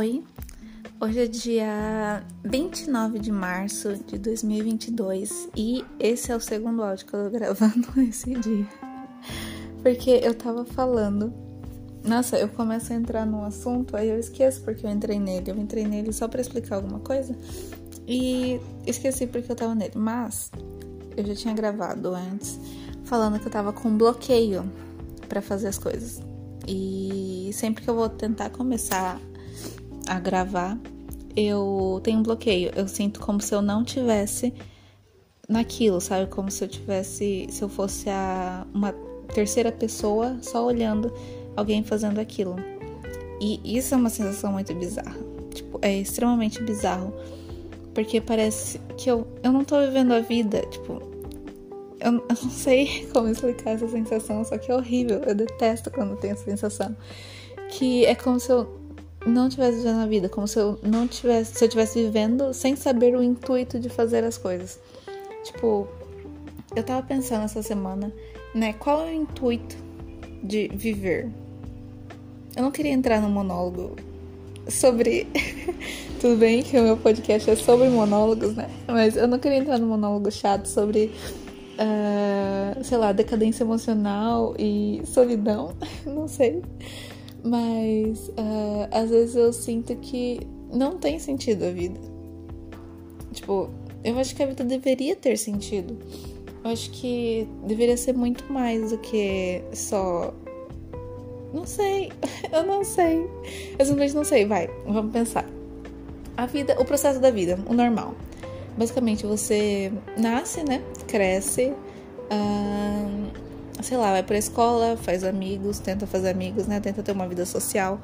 Oi, hoje é dia 29 de março de 2022 e esse é o segundo áudio que eu tô gravando esse dia. Porque eu tava falando. Nossa, eu começo a entrar num assunto, aí eu esqueço porque eu entrei nele. Eu entrei nele só para explicar alguma coisa e esqueci porque eu tava nele. Mas eu já tinha gravado antes falando que eu tava com bloqueio para fazer as coisas. E sempre que eu vou tentar começar a gravar, eu tenho um bloqueio. Eu sinto como se eu não tivesse naquilo, sabe? Como se eu tivesse, se eu fosse a uma terceira pessoa só olhando alguém fazendo aquilo. E isso é uma sensação muito bizarra. Tipo, é extremamente bizarro. Porque parece que eu, eu não tô vivendo a vida. Tipo, eu, eu não sei como explicar essa sensação, só que é horrível. Eu detesto quando tenho essa sensação. Que é como se eu não tivesse vivendo a vida, como se eu não tivesse, se eu tivesse vivendo sem saber o intuito de fazer as coisas. Tipo, eu tava pensando essa semana, né, qual é o intuito de viver? Eu não queria entrar no monólogo sobre tudo bem que o meu podcast é sobre monólogos, né? Mas eu não queria entrar no monólogo chato sobre uh, sei lá, decadência emocional e solidão, não sei. Mas uh, às vezes eu sinto que não tem sentido a vida. Tipo, eu acho que a vida deveria ter sentido. Eu acho que deveria ser muito mais do que só. Não sei, eu não sei. Eu simplesmente não sei. Vai, vamos pensar. A vida, o processo da vida, o normal. Basicamente, você nasce, né? Cresce. Uh, sei lá, vai pra escola, faz amigos, tenta fazer amigos, né? Tenta ter uma vida social.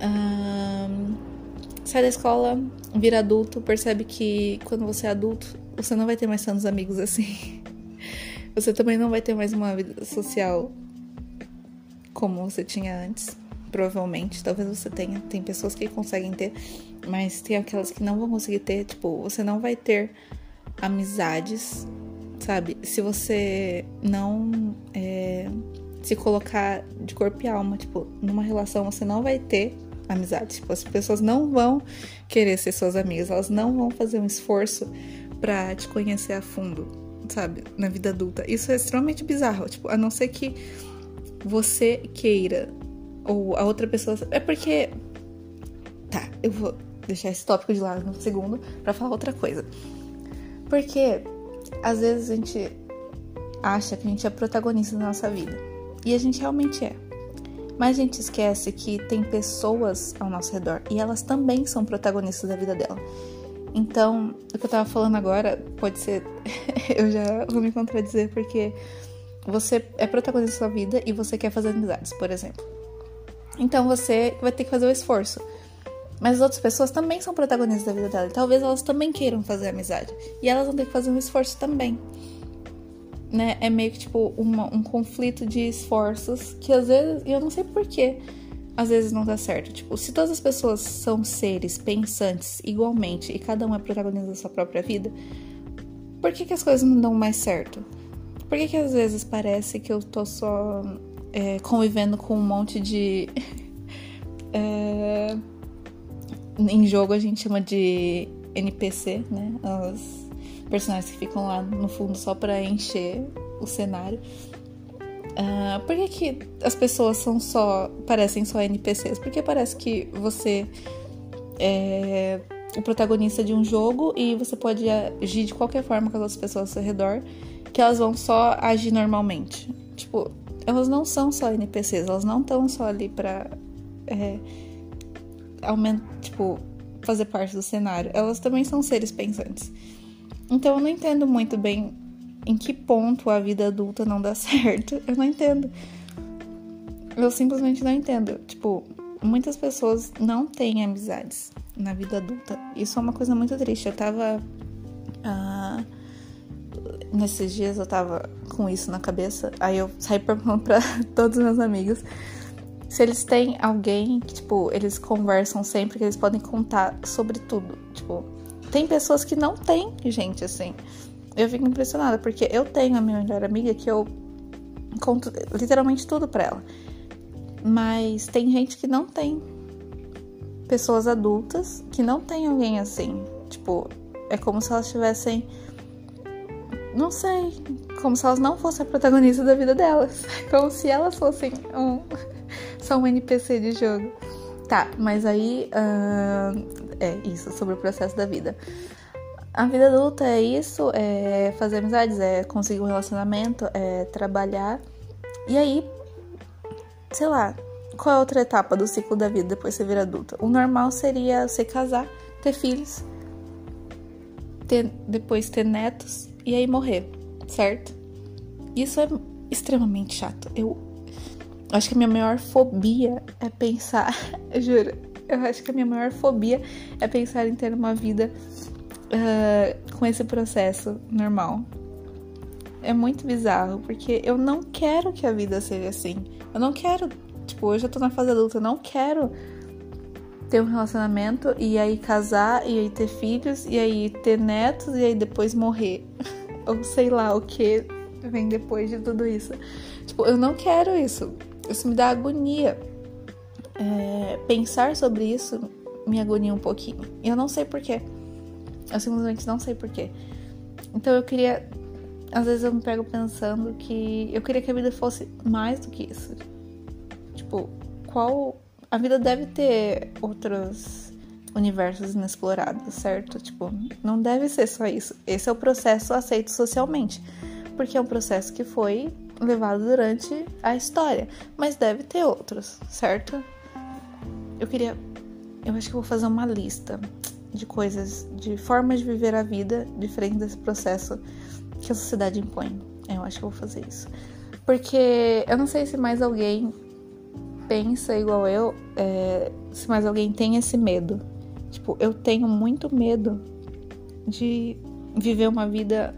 Um, sai da escola, vira adulto, percebe que quando você é adulto, você não vai ter mais tantos amigos assim. Você também não vai ter mais uma vida social como você tinha antes. Provavelmente, talvez você tenha. Tem pessoas que conseguem ter, mas tem aquelas que não vão conseguir ter. Tipo, você não vai ter amizades sabe? Se você não é, se colocar de corpo e alma, tipo, numa relação, você não vai ter amizade. Tipo, as pessoas não vão querer ser suas amigas, elas não vão fazer um esforço para te conhecer a fundo, sabe? Na vida adulta. Isso é extremamente bizarro, tipo, a não ser que você queira ou a outra pessoa. É porque. Tá, eu vou deixar esse tópico de lado no segundo para falar outra coisa. Porque às vezes a gente acha que a gente é protagonista da nossa vida. E a gente realmente é. Mas a gente esquece que tem pessoas ao nosso redor e elas também são protagonistas da vida dela. Então, o que eu tava falando agora pode ser. eu já vou me contradizer porque você é protagonista da sua vida e você quer fazer amizades, por exemplo. Então você vai ter que fazer o esforço. Mas as outras pessoas também são protagonistas da vida dela. E talvez elas também queiram fazer amizade. E elas vão ter que fazer um esforço também. Né? É meio que tipo uma, um conflito de esforços que às vezes. E eu não sei porquê. Às vezes não dá certo. Tipo, se todas as pessoas são seres pensantes igualmente e cada um é protagonista da sua própria vida, por que, que as coisas não dão mais certo? Por que, que às vezes parece que eu tô só é, convivendo com um monte de. é, em jogo a gente chama de NPC, né? Os personagens que ficam lá no fundo só para encher o cenário. Uh, por que, que as pessoas são só. parecem só NPCs? Porque parece que você é o protagonista de um jogo e você pode agir de qualquer forma com as outras pessoas ao seu redor, que elas vão só agir normalmente. Tipo, elas não são só NPCs, elas não estão só ali pra. É, aumentar, tipo, fazer parte do cenário. Elas também são seres pensantes. Então eu não entendo muito bem em que ponto a vida adulta não dá certo. Eu não entendo. Eu simplesmente não entendo. Tipo, muitas pessoas não têm amizades na vida adulta. Isso é uma coisa muito triste. Eu tava. Uh, nesses dias eu tava com isso na cabeça. Aí eu saí perguntando pra todos os meus amigos se eles têm alguém que, tipo, eles conversam sempre, que eles podem contar sobre tudo. Tipo, tem pessoas que não têm gente assim. Eu fico impressionada, porque eu tenho a minha melhor amiga que eu conto literalmente tudo pra ela. Mas tem gente que não tem. pessoas adultas que não têm alguém assim. Tipo, é como se elas tivessem. Não sei. Como se elas não fossem a protagonista da vida delas. Como se elas fossem um, só um NPC de jogo. Tá, mas aí. Uh, é isso, sobre o processo da vida. A vida adulta é isso, é fazer amizades, é conseguir um relacionamento, é trabalhar. E aí, sei lá, qual é outra etapa do ciclo da vida depois de você vir adulta? O normal seria você casar, ter filhos, ter, depois ter netos e aí morrer, certo? Isso é extremamente chato. Eu acho que a minha maior fobia é pensar, juro, eu acho que a minha maior fobia é pensar em ter uma vida uh, com esse processo normal. É muito bizarro, porque eu não quero que a vida seja assim. Eu não quero, tipo, hoje eu tô na fase adulta, eu não quero ter um relacionamento e aí casar e aí ter filhos e aí ter netos e aí depois morrer. Ou sei lá o que vem depois de tudo isso. Tipo, eu não quero isso. Isso me dá agonia. É, pensar sobre isso me agonia um pouquinho. Eu não sei porquê. Eu simplesmente não sei porquê. Então eu queria. Às vezes eu me pego pensando que eu queria que a vida fosse mais do que isso. Tipo, qual. A vida deve ter outros universos inexplorados, certo? Tipo, não deve ser só isso. Esse é o processo aceito socialmente. Porque é um processo que foi levado durante a história. Mas deve ter outros, certo? Eu queria. Eu acho que vou fazer uma lista de coisas, de formas de viver a vida diferente desse processo que a sociedade impõe. Eu acho que vou fazer isso. Porque eu não sei se mais alguém pensa igual eu, é, se mais alguém tem esse medo. Tipo, eu tenho muito medo de viver uma vida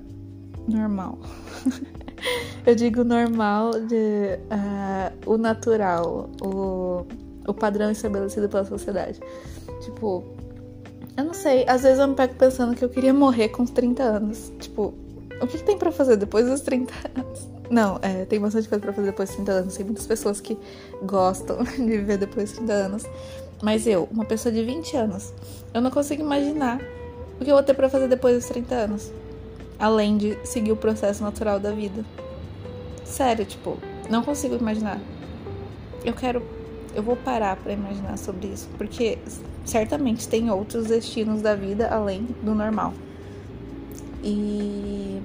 normal. eu digo normal de uh, o natural, o, o padrão estabelecido pela sociedade. Tipo, eu não sei, às vezes eu me pego pensando que eu queria morrer com 30 anos. Tipo, o que, que tem para fazer depois dos 30 anos? Não, é, tem bastante coisa pra fazer depois dos 30 anos. Tem muitas pessoas que gostam de viver depois dos 30 anos. Mas eu, uma pessoa de 20 anos, eu não consigo imaginar o que eu vou ter pra fazer depois dos 30 anos. Além de seguir o processo natural da vida. Sério, tipo, não consigo imaginar. Eu quero. Eu vou parar pra imaginar sobre isso. Porque certamente tem outros destinos da vida além do normal. E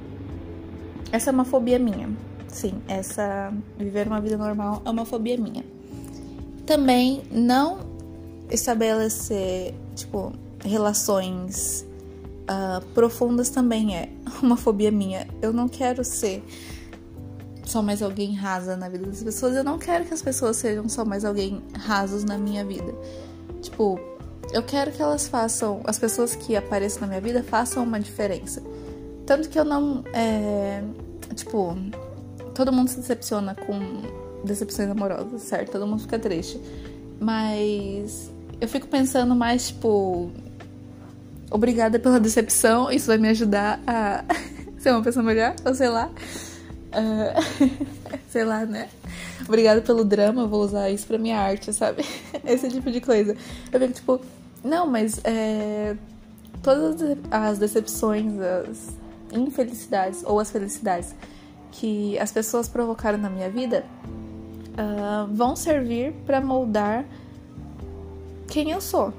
essa é uma fobia minha. Sim, essa viver uma vida normal é uma fobia minha. Também não estabelecer, tipo, relações uh, profundas também é uma fobia minha. Eu não quero ser só mais alguém rasa na vida das pessoas. Eu não quero que as pessoas sejam só mais alguém rasos na minha vida. Tipo, eu quero que elas façam, as pessoas que apareçam na minha vida façam uma diferença. Tanto que eu não. É, tipo, todo mundo se decepciona com decepções amorosas, certo? Todo mundo fica triste. Mas eu fico pensando mais, tipo. Obrigada pela decepção, isso vai me ajudar a ser uma pessoa melhor, ou sei lá. Uh, sei lá, né? Obrigada pelo drama, vou usar isso pra minha arte, sabe? Esse tipo de coisa. Eu fico tipo, não, mas é, todas as decepções, as infelicidades ou as felicidades que as pessoas provocaram na minha vida uh, vão servir para moldar quem eu sou,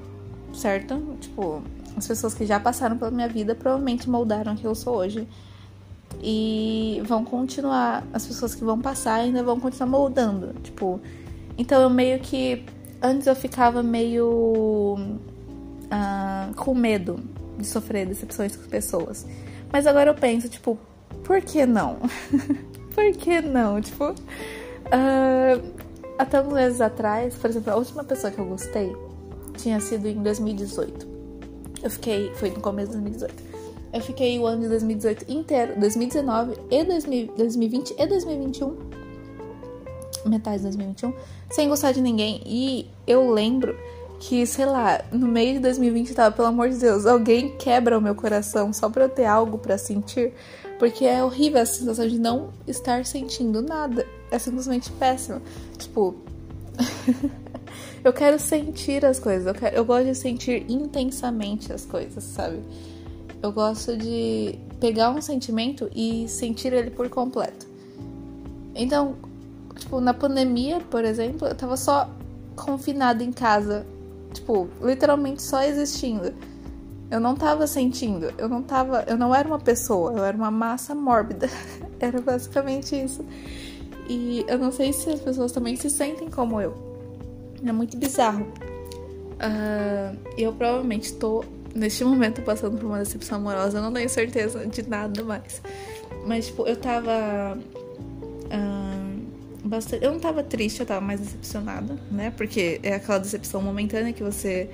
certo? Tipo, as pessoas que já passaram pela minha vida provavelmente moldaram quem eu sou hoje. E vão continuar, as pessoas que vão passar ainda vão continuar moldando. Tipo, então eu meio que. Antes eu ficava meio uh, com medo de sofrer decepções com pessoas. Mas agora eu penso, tipo, por que não? por que não? Tipo, uh, até alguns meses atrás, por exemplo, a última pessoa que eu gostei tinha sido em 2018. Eu fiquei, foi no começo de 2018. Eu fiquei o ano de 2018 inteiro, 2019 e 2020 e 2021, metade de 2021, sem gostar de ninguém. E eu lembro que, sei lá, no meio de 2020 tava, pelo amor de Deus, alguém quebra o meu coração só pra eu ter algo para sentir, porque é horrível a sensação de não estar sentindo nada. É simplesmente péssimo. Tipo, eu quero sentir as coisas. Eu, quero, eu gosto de sentir intensamente as coisas, sabe? Eu gosto de pegar um sentimento e sentir ele por completo. Então, tipo, na pandemia, por exemplo, eu tava só confinada em casa. Tipo, literalmente só existindo. Eu não tava sentindo, eu não tava, eu não era uma pessoa, eu era uma massa mórbida. era basicamente isso. E eu não sei se as pessoas também se sentem como eu. É muito bizarro. Uh, eu provavelmente estou, neste momento, passando por uma decepção amorosa. Eu não tenho certeza de nada mais. Mas, tipo, eu tava. Uh, bastante. Eu não tava triste, eu tava mais decepcionada, né? Porque é aquela decepção momentânea que você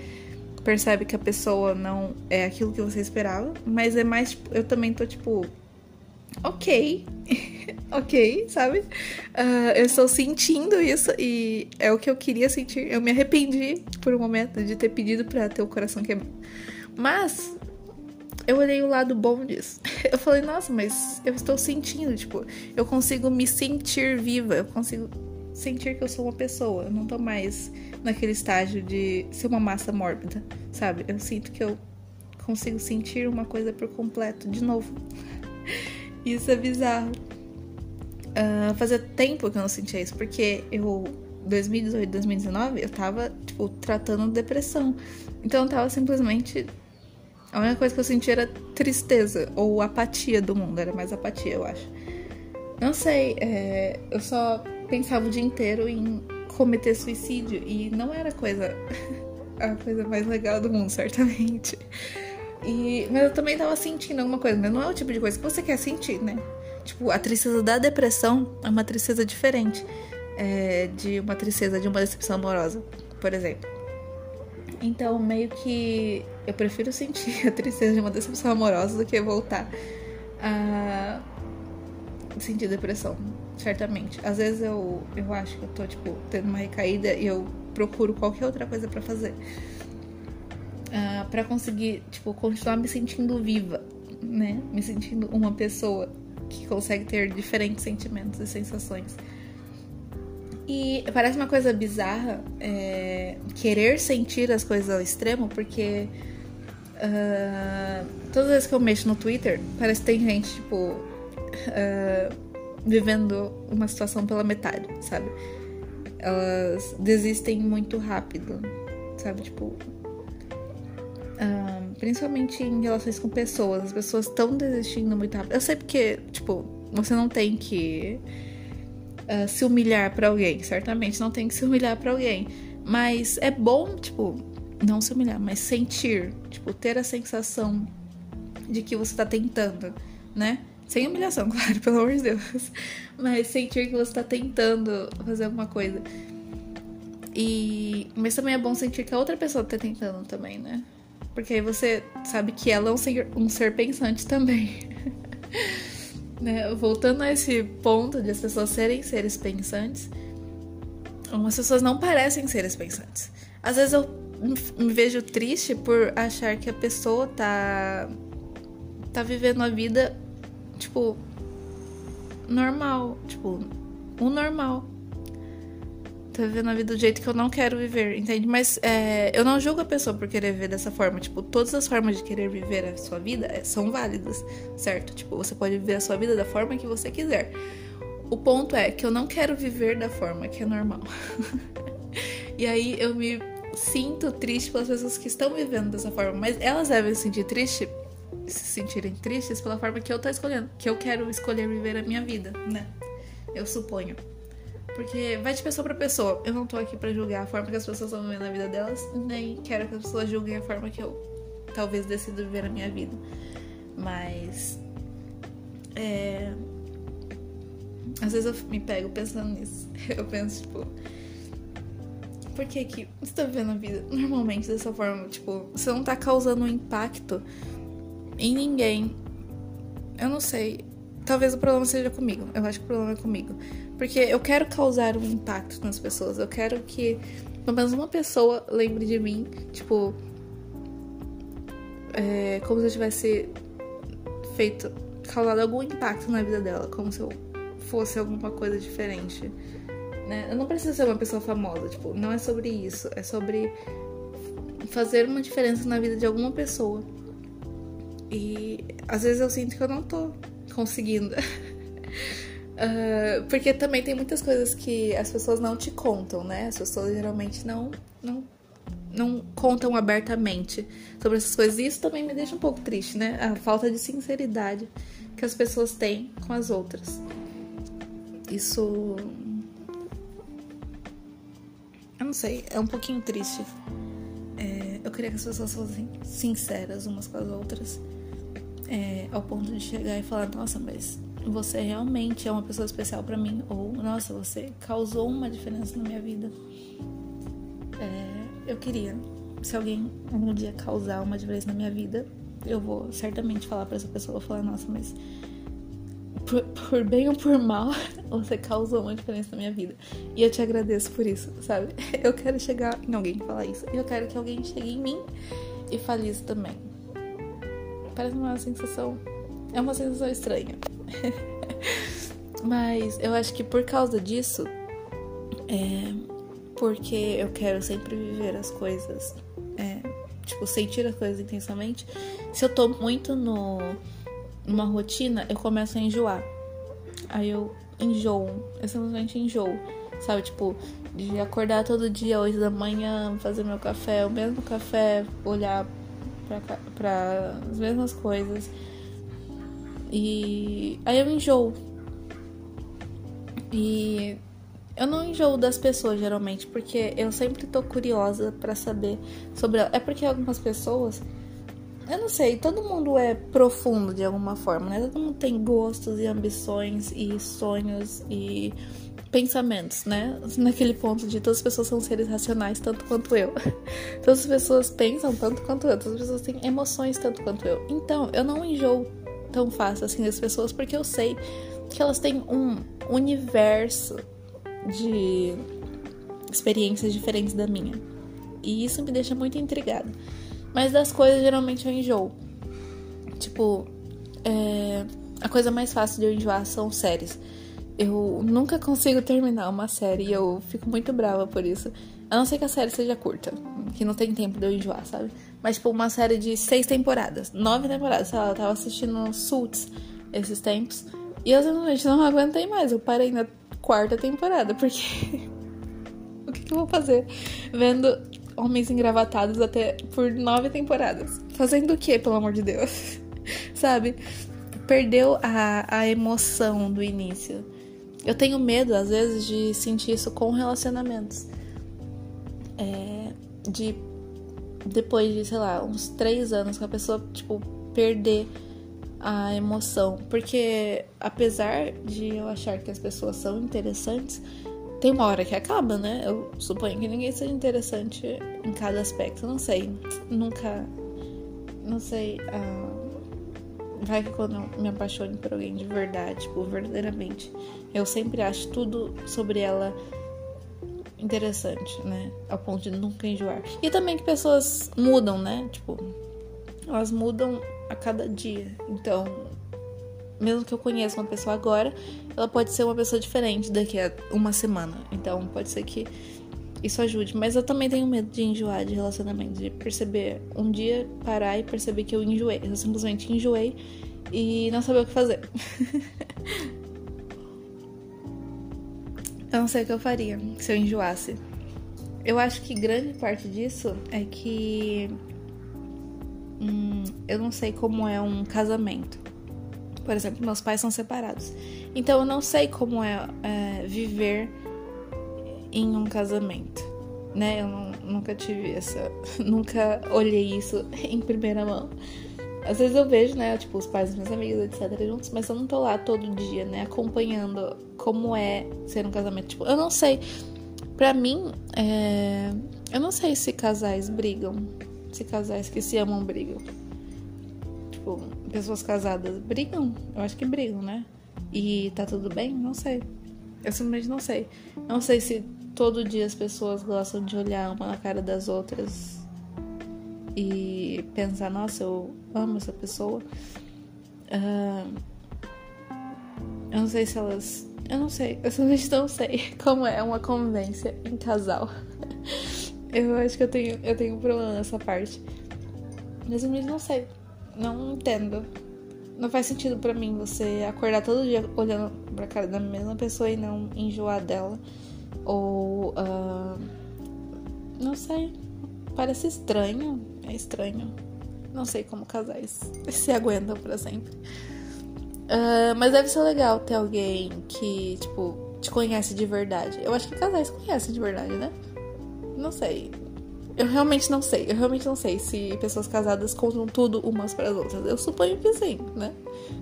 percebe que a pessoa não é aquilo que você esperava. Mas é mais, tipo, eu também tô, tipo ok, ok, sabe? Uh, eu estou sentindo isso e é o que eu queria sentir. Eu me arrependi por um momento de ter pedido para ter o coração quebrado. Mas eu olhei o lado bom disso. Eu falei, nossa, mas eu estou sentindo, tipo, eu consigo me sentir viva, eu consigo sentir que eu sou uma pessoa. Eu não tô mais naquele estágio de ser uma massa mórbida, sabe? Eu sinto que eu consigo sentir uma coisa por completo de novo. Isso é bizarro. Uh, fazia tempo que eu não sentia isso, porque eu, 2018, 2019, eu tava, tipo, tratando depressão. Então eu tava simplesmente. A única coisa que eu sentia era tristeza ou apatia do mundo, era mais apatia, eu acho. Não sei, é, eu só pensava o dia inteiro em cometer suicídio e não era coisa a coisa mais legal do mundo, certamente. E, mas eu também tava sentindo alguma coisa, mas não é o tipo de coisa que você quer sentir, né? Tipo, a tristeza da depressão é uma tristeza diferente é, de uma tristeza de uma decepção amorosa, por exemplo. Então, meio que eu prefiro sentir a tristeza de uma decepção amorosa do que voltar a sentir depressão, certamente. Às vezes eu, eu acho que eu tô, tipo, tendo uma recaída e eu procuro qualquer outra coisa para fazer uh, ah, para conseguir, tipo, continuar me sentindo viva, né? Me sentindo uma pessoa que consegue ter diferentes sentimentos e sensações. E parece uma coisa bizarra é, querer sentir as coisas ao extremo, porque uh, todas as vezes que eu mexo no Twitter, parece que tem gente, tipo, uh, vivendo uma situação pela metade, sabe? Elas desistem muito rápido, sabe? Tipo, principalmente em relações com pessoas. As pessoas estão desistindo muito rápido. Eu sei porque, tipo, você não tem que uh, se humilhar para alguém. Certamente não tem que se humilhar para alguém. Mas é bom, tipo, não se humilhar, mas sentir, tipo, ter a sensação de que você tá tentando, né? Sem humilhação, claro, pelo amor de Deus. Mas sentir que você tá tentando fazer alguma coisa. E... Mas também é bom sentir que a outra pessoa tá tentando também, né? Porque aí você sabe que ela é um ser, um ser pensante também. né? Voltando a esse ponto de as pessoas serem seres pensantes, algumas pessoas não parecem seres pensantes. Às vezes eu me vejo triste por achar que a pessoa tá tá vivendo a vida tipo normal, tipo, o normal tá vivendo a vida do jeito que eu não quero viver, entende? Mas é, eu não julgo a pessoa por querer viver dessa forma. Tipo, todas as formas de querer viver a sua vida é, são válidas, certo? Tipo, você pode viver a sua vida da forma que você quiser. O ponto é que eu não quero viver da forma que é normal. e aí eu me sinto triste pelas pessoas que estão vivendo dessa forma, mas elas devem se sentir triste, se sentirem tristes pela forma que eu tô escolhendo, que eu quero escolher viver a minha vida, né? Eu suponho. Porque vai de pessoa para pessoa. Eu não tô aqui para julgar a forma que as pessoas estão vivendo a vida delas, nem quero que as pessoas julguem a forma que eu talvez decida viver a minha vida. Mas. É. Às vezes eu me pego pensando nisso. Eu penso, tipo. Por que que você tá vivendo a vida normalmente dessa forma? Tipo, você não tá causando um impacto em ninguém. Eu não sei. Talvez o problema seja comigo. Eu acho que o problema é comigo. Porque eu quero causar um impacto nas pessoas. Eu quero que pelo menos uma pessoa lembre de mim, tipo. É, como se eu tivesse feito. causado algum impacto na vida dela. Como se eu fosse alguma coisa diferente. né? Eu não preciso ser uma pessoa famosa, tipo, não é sobre isso, é sobre fazer uma diferença na vida de alguma pessoa. E às vezes eu sinto que eu não tô conseguindo. uh, porque também tem muitas coisas que as pessoas não te contam, né? As pessoas geralmente não, não, não contam abertamente sobre essas coisas. E isso também me deixa um pouco triste, né? A falta de sinceridade que as pessoas têm com as outras. Isso. Eu não sei, é um pouquinho triste. É, eu queria que as pessoas fossem sinceras umas com as outras. É, ao ponto de chegar e falar: Nossa, mas você realmente é uma pessoa especial para mim. Ou, Nossa, você causou uma diferença na minha vida. É, eu queria. Se alguém um dia causar uma diferença na minha vida, eu vou certamente falar para essa pessoa: falar, Nossa, mas por, por, bem ou por mal, você causou uma diferença na minha vida. E eu te agradeço por isso, sabe? Eu quero chegar em alguém e falar isso. E eu quero que alguém chegue em mim e fale isso também. Parece uma sensação. É uma sensação estranha. Mas eu acho que por causa disso, é porque eu quero sempre viver as coisas, é, tipo, sentir as coisas intensamente. Se eu tô muito no numa rotina, eu começo a enjoar. Aí eu enjoo, eu simplesmente enjoo, sabe? Tipo, de acordar todo dia, 8 da manhã, fazer meu café, o mesmo café, olhar para as mesmas coisas. E aí eu enjoo. E eu não enjoo das pessoas geralmente, porque eu sempre tô curiosa para saber sobre ela. É porque algumas pessoas eu não sei, todo mundo é profundo de alguma forma, né? Todo mundo tem gostos e ambições e sonhos e pensamentos, né? Naquele ponto de todas as pessoas são seres racionais tanto quanto eu. Todas as pessoas pensam tanto quanto eu, todas as pessoas têm emoções tanto quanto eu. Então, eu não enjoo tão fácil assim das pessoas porque eu sei que elas têm um universo de experiências diferentes da minha. E isso me deixa muito intrigada. Mas das coisas geralmente eu enjoo. Tipo, é, a coisa mais fácil de eu enjoar são séries. Eu nunca consigo terminar uma série e eu fico muito brava por isso. A não ser que a série seja curta, que não tem tempo de eu enjoar, sabe? Mas, tipo, uma série de seis temporadas, nove temporadas, sei lá, eu tava assistindo Suits esses tempos. E eu simplesmente não aguentei mais. Eu parei na quarta temporada, porque. o que, que eu vou fazer? Vendo homens engravatados até por nove temporadas. Fazendo o que, pelo amor de Deus? Sabe? Perdeu a, a emoção do início. Eu tenho medo, às vezes, de sentir isso com relacionamentos. É, de depois de, sei lá, uns três anos que a pessoa, tipo, perder a emoção. Porque apesar de eu achar que as pessoas são interessantes, tem uma hora que acaba, né? Eu suponho que ninguém seja interessante em cada aspecto. Não sei. Nunca. Não sei. Uh, vai que quando eu me apaixone por alguém de verdade, tipo, verdadeiramente, eu sempre acho tudo sobre ela interessante, né? Ao ponto de nunca enjoar. E também que pessoas mudam, né? Tipo, elas mudam a cada dia. Então, mesmo que eu conheça uma pessoa agora, ela pode ser uma pessoa diferente daqui a uma semana. Então pode ser que isso ajude. Mas eu também tenho medo de enjoar de relacionamento, de perceber um dia parar e perceber que eu enjoei. Eu simplesmente enjoei e não saber o que fazer. eu não sei o que eu faria se eu enjoasse. Eu acho que grande parte disso é que hum, eu não sei como é um casamento. Por exemplo, meus pais são separados. Então eu não sei como é, é viver em um casamento, né? Eu não, nunca tive essa. Nunca olhei isso em primeira mão. Às vezes eu vejo, né, tipo, os pais dos meus amigos, etc, juntos, mas eu não tô lá todo dia, né, acompanhando como é ser um casamento. Tipo, eu não sei. Pra mim, é... eu não sei se casais brigam, se casais que se amam brigam. Tipo, pessoas casadas brigam? Eu acho que brigam, né? E tá tudo bem? Não sei. Eu simplesmente não sei. Não sei se todo dia as pessoas gostam de olhar uma na cara das outras e pensar, nossa, eu amo essa pessoa. Uh, eu não sei se elas Eu não sei, eu simplesmente não sei como é uma convivência em casal. Eu acho que eu tenho, eu tenho um problema nessa parte. Mas eu não sei. Não entendo. Não faz sentido para mim você acordar todo dia olhando pra cara da mesma pessoa e não enjoar dela. Ou. Uh, não sei. Parece estranho. É estranho. Não sei como casais se aguentam para sempre. Uh, mas deve ser legal ter alguém que, tipo, te conhece de verdade. Eu acho que casais conhecem de verdade, né? Não sei. Eu realmente não sei. Eu realmente não sei se pessoas casadas contam tudo umas para as outras. Eu suponho que sim, né?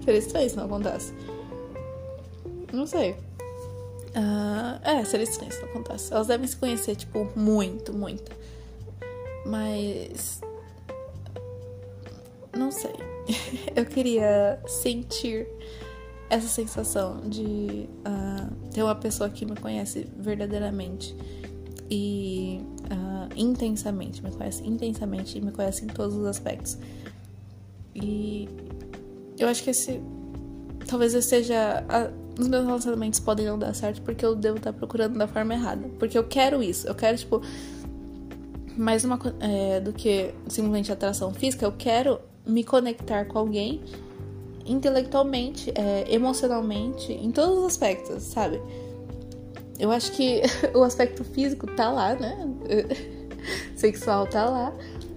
Seria estranho se não acontece. Não sei. Uh, é, seria estranho se não acontece. Elas devem se conhecer, tipo, muito, muito. Mas. Não sei. eu queria sentir essa sensação de uh, ter uma pessoa que me conhece verdadeiramente e uh, intensamente, me conhece intensamente e me conhece em todos os aspectos. E eu acho que esse talvez esse seja a, os meus relacionamentos podem não dar certo porque eu devo estar procurando da forma errada, porque eu quero isso, eu quero tipo mais uma é, do que simplesmente atração física, eu quero me conectar com alguém intelectualmente, é, emocionalmente, em todos os aspectos, sabe? Eu acho que o aspecto físico tá lá, né? Sexual tá lá.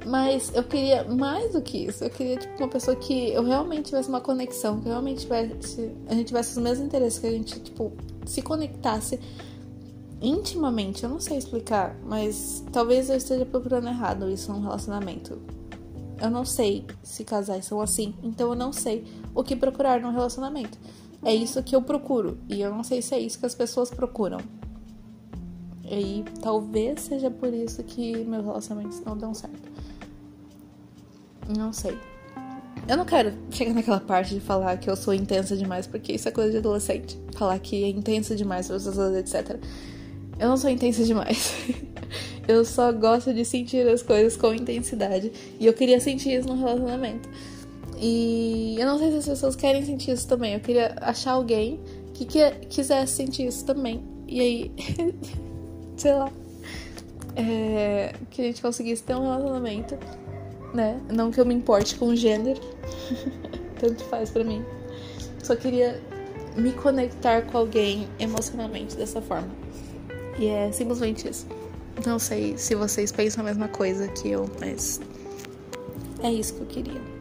Mas eu queria mais do que isso. Eu queria, tipo, uma pessoa que eu realmente tivesse uma conexão, que realmente tivesse. A gente tivesse os mesmos interesses, que a gente, tipo, se conectasse intimamente. Eu não sei explicar, mas talvez eu esteja procurando errado isso num relacionamento. Eu não sei se casais são assim, então eu não sei o que procurar num relacionamento. É isso que eu procuro. E eu não sei se é isso que as pessoas procuram. E talvez seja por isso que meus relacionamentos não dão certo. Não sei. Eu não quero chegar naquela parte de falar que eu sou intensa demais, porque isso é coisa de adolescente. Falar que é intensa demais, etc. Eu não sou intensa demais. eu só gosto de sentir as coisas com intensidade. E eu queria sentir isso no relacionamento. E eu não sei se as pessoas querem sentir isso também. Eu queria achar alguém que, que quisesse sentir isso também. E aí, sei lá, é, que a gente conseguisse ter um relacionamento, né? Não que eu me importe com o gênero, tanto faz pra mim. Só queria me conectar com alguém emocionalmente dessa forma. E é simplesmente isso. Não sei se vocês pensam a mesma coisa que eu, mas é isso que eu queria.